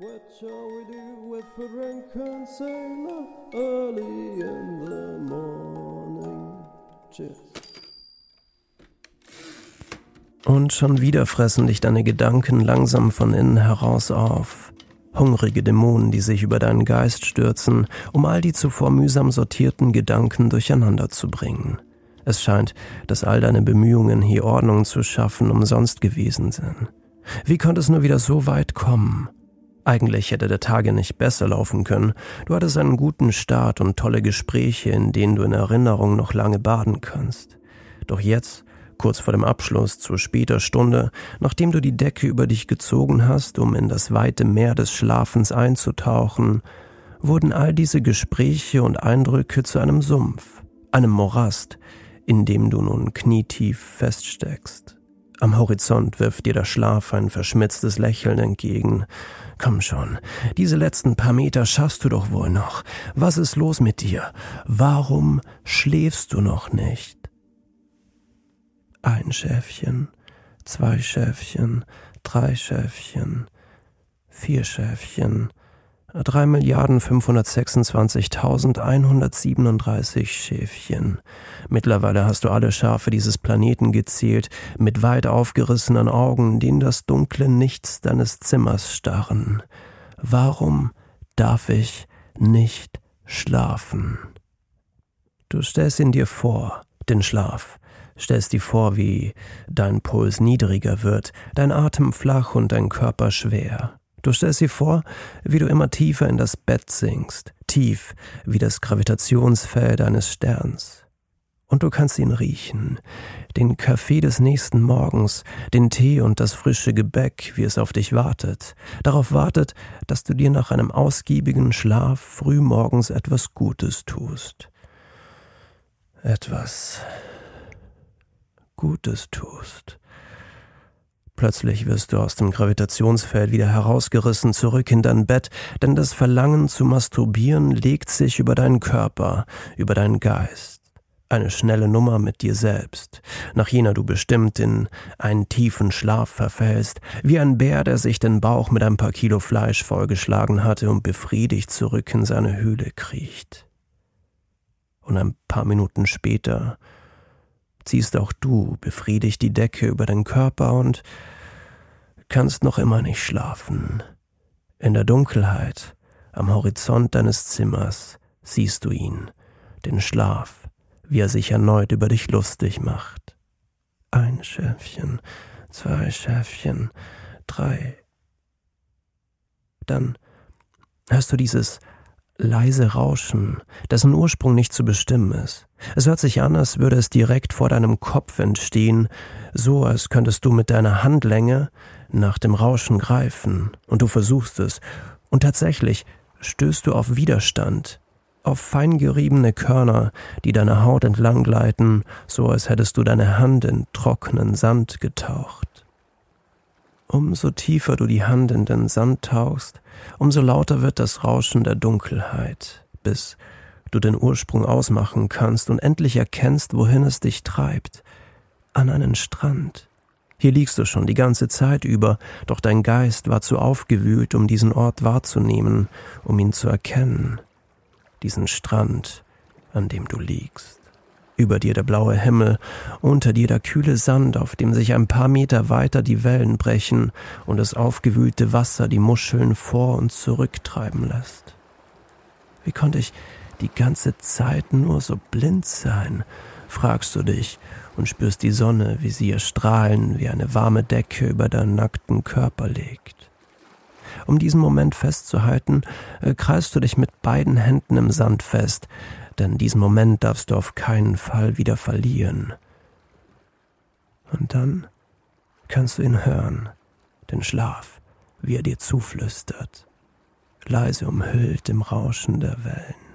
What shall we do with the drunken sailor early in the morning? Cheers. Und schon wieder fressen dich deine Gedanken langsam von innen heraus auf. Hungrige Dämonen, die sich über deinen Geist stürzen, um all die zuvor mühsam sortierten Gedanken durcheinander zu bringen. Es scheint, dass all deine Bemühungen, hier Ordnung zu schaffen, umsonst gewesen sind. Wie konnte es nur wieder so weit kommen? Eigentlich hätte der Tage nicht besser laufen können. Du hattest einen guten Start und tolle Gespräche, in denen du in Erinnerung noch lange baden kannst. Doch jetzt, kurz vor dem Abschluss, zu später Stunde, nachdem du die Decke über dich gezogen hast, um in das weite Meer des Schlafens einzutauchen, wurden all diese Gespräche und Eindrücke zu einem Sumpf, einem Morast, in dem du nun knietief feststeckst. Am Horizont wirft dir der Schlaf ein verschmitztes Lächeln entgegen. Komm schon, diese letzten paar Meter schaffst du doch wohl noch. Was ist los mit dir? Warum schläfst du noch nicht? Ein Schäfchen, zwei Schäfchen, drei Schäfchen, vier Schäfchen, drei Milliarden 526.137 Schäfchen. Mittlerweile hast du alle Schafe dieses Planeten gezählt, mit weit aufgerissenen Augen, die in das dunkle Nichts deines Zimmers starren. Warum darf ich nicht schlafen? Du stellst ihn dir vor, den Schlaf, stellst dir vor, wie dein Puls niedriger wird, dein Atem flach und dein Körper schwer. Du stellst dir vor, wie du immer tiefer in das Bett sinkst, tief wie das Gravitationsfeld eines Sterns. Und du kannst ihn riechen, den Kaffee des nächsten Morgens, den Tee und das frische Gebäck, wie es auf dich wartet, darauf wartet, dass du dir nach einem ausgiebigen Schlaf frühmorgens etwas Gutes tust. Etwas Gutes tust. Plötzlich wirst du aus dem Gravitationsfeld wieder herausgerissen zurück in dein Bett, denn das Verlangen zu masturbieren legt sich über deinen Körper, über deinen Geist. Eine schnelle Nummer mit dir selbst, nach jener du bestimmt in einen tiefen Schlaf verfällst, wie ein Bär, der sich den Bauch mit ein paar Kilo Fleisch vollgeschlagen hatte und befriedigt zurück in seine Höhle kriecht. Und ein paar Minuten später ziehst auch du befriedigt die Decke über den Körper und kannst noch immer nicht schlafen. In der Dunkelheit, am Horizont deines Zimmers, siehst du ihn, den Schlaf, wie er sich erneut über dich lustig macht. Ein Schäfchen, zwei Schäfchen, drei. Dann hörst du dieses leise Rauschen, dessen Ursprung nicht zu bestimmen ist. Es hört sich an, als würde es direkt vor deinem Kopf entstehen, so als könntest du mit deiner Handlänge nach dem Rauschen greifen, und du versuchst es, und tatsächlich stößt du auf Widerstand, auf feingeriebene Körner, die deine Haut entlang gleiten, so als hättest du deine Hand in trockenen Sand getaucht. Umso tiefer du die Hand in den Sand tauchst, umso lauter wird das Rauschen der Dunkelheit, bis du den Ursprung ausmachen kannst und endlich erkennst, wohin es dich treibt, an einen Strand. Hier liegst du schon die ganze Zeit über, doch dein Geist war zu aufgewühlt, um diesen Ort wahrzunehmen, um ihn zu erkennen. Diesen Strand, an dem du liegst. Über dir der blaue Himmel, unter dir der kühle Sand, auf dem sich ein paar Meter weiter die Wellen brechen und das aufgewühlte Wasser die Muscheln vor und zurücktreiben lässt. Wie konnte ich die ganze Zeit nur so blind sein, fragst du dich und spürst die Sonne, wie sie ihr Strahlen wie eine warme Decke über deinen nackten Körper legt. Um diesen Moment festzuhalten, äh, kreist du dich mit beiden Händen im Sand fest, denn diesen Moment darfst du auf keinen Fall wieder verlieren. Und dann kannst du ihn hören, den Schlaf, wie er dir zuflüstert, leise umhüllt im Rauschen der Wellen.